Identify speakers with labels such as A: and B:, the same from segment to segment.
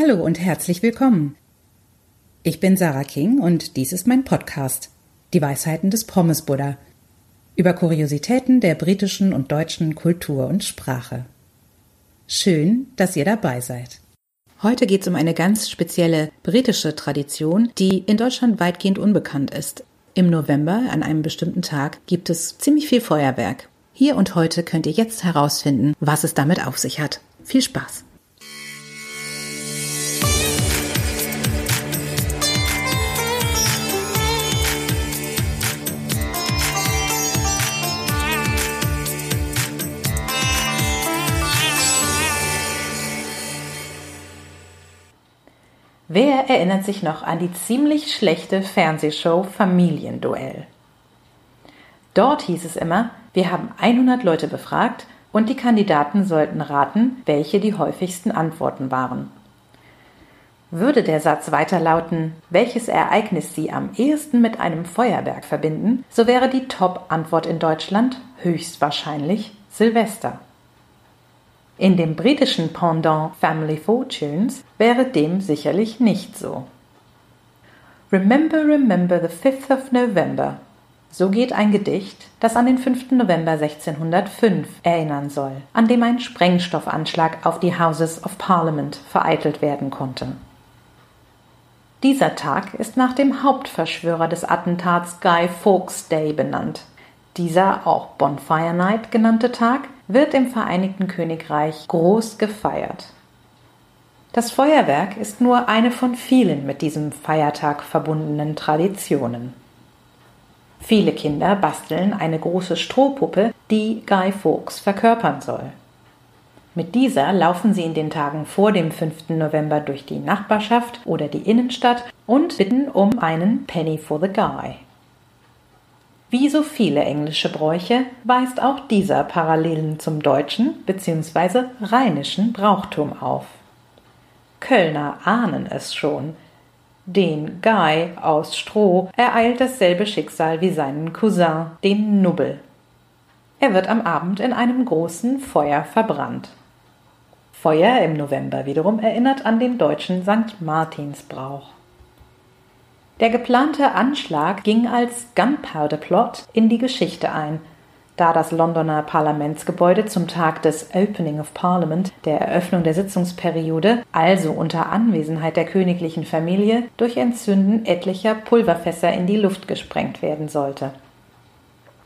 A: Hallo und herzlich willkommen. Ich bin Sarah King und dies ist mein Podcast, Die Weisheiten des Pommes Buddha, über Kuriositäten der britischen und deutschen Kultur und Sprache. Schön, dass ihr dabei seid. Heute geht es um eine ganz spezielle britische Tradition, die in Deutschland weitgehend unbekannt ist. Im November, an einem bestimmten Tag, gibt es ziemlich viel Feuerwerk. Hier und heute könnt ihr jetzt herausfinden, was es damit auf sich hat. Viel Spaß! Wer erinnert sich noch an die ziemlich schlechte Fernsehshow Familienduell? Dort hieß es immer, wir haben 100 Leute befragt und die Kandidaten sollten raten, welche die häufigsten Antworten waren. Würde der Satz weiter lauten, welches Ereignis Sie am ehesten mit einem Feuerwerk verbinden, so wäre die Top-Antwort in Deutschland höchstwahrscheinlich Silvester. In dem britischen Pendant Family Fortunes wäre dem sicherlich nicht so. Remember, remember the 5th of November. So geht ein Gedicht, das an den 5. November 1605 erinnern soll, an dem ein Sprengstoffanschlag auf die Houses of Parliament vereitelt werden konnte. Dieser Tag ist nach dem Hauptverschwörer des Attentats Guy Fawkes Day benannt. Dieser auch Bonfire Night genannte Tag wird im Vereinigten Königreich groß gefeiert. Das Feuerwerk ist nur eine von vielen mit diesem Feiertag verbundenen Traditionen. Viele Kinder basteln eine große Strohpuppe, die Guy Fawkes verkörpern soll. Mit dieser laufen sie in den Tagen vor dem 5. November durch die Nachbarschaft oder die Innenstadt und bitten um einen Penny for the Guy. Wie so viele englische Bräuche weist auch dieser Parallelen zum deutschen bzw. rheinischen Brauchtum auf. Kölner ahnen es schon. Den Guy aus Stroh ereilt dasselbe Schicksal wie seinen Cousin, den Nubbel. Er wird am Abend in einem großen Feuer verbrannt. Feuer im November wiederum erinnert an den deutschen St. Martinsbrauch. Der geplante Anschlag ging als Gunpowder Plot in die Geschichte ein, da das Londoner Parlamentsgebäude zum Tag des Opening of Parliament, der Eröffnung der Sitzungsperiode, also unter Anwesenheit der königlichen Familie, durch Entzünden etlicher Pulverfässer in die Luft gesprengt werden sollte.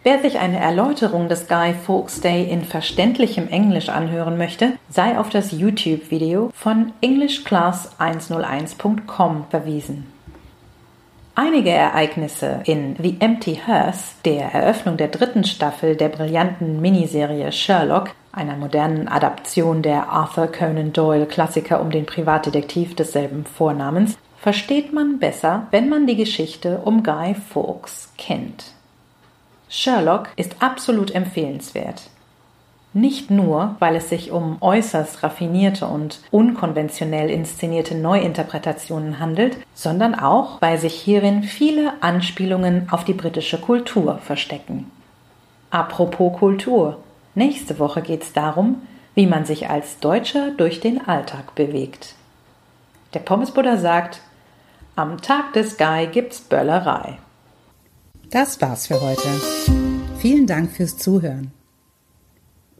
A: Wer sich eine Erläuterung des Guy Fawkes Day in verständlichem Englisch anhören möchte, sei auf das YouTube-Video von EnglishClass101.com verwiesen. Einige Ereignisse in The Empty Hearse, der Eröffnung der dritten Staffel der brillanten Miniserie Sherlock, einer modernen Adaption der Arthur Conan Doyle Klassiker um den Privatdetektiv desselben Vornamens, versteht man besser, wenn man die Geschichte um Guy Fawkes kennt. Sherlock ist absolut empfehlenswert. Nicht nur, weil es sich um äußerst raffinierte und unkonventionell inszenierte Neuinterpretationen handelt, sondern auch, weil sich hierin viele Anspielungen auf die britische Kultur verstecken. Apropos Kultur. Nächste Woche geht es darum, wie man sich als Deutscher durch den Alltag bewegt. Der Pommesbuddha sagt, am Tag des Guy gibt's Böllerei. Das war's für heute. Vielen Dank fürs Zuhören.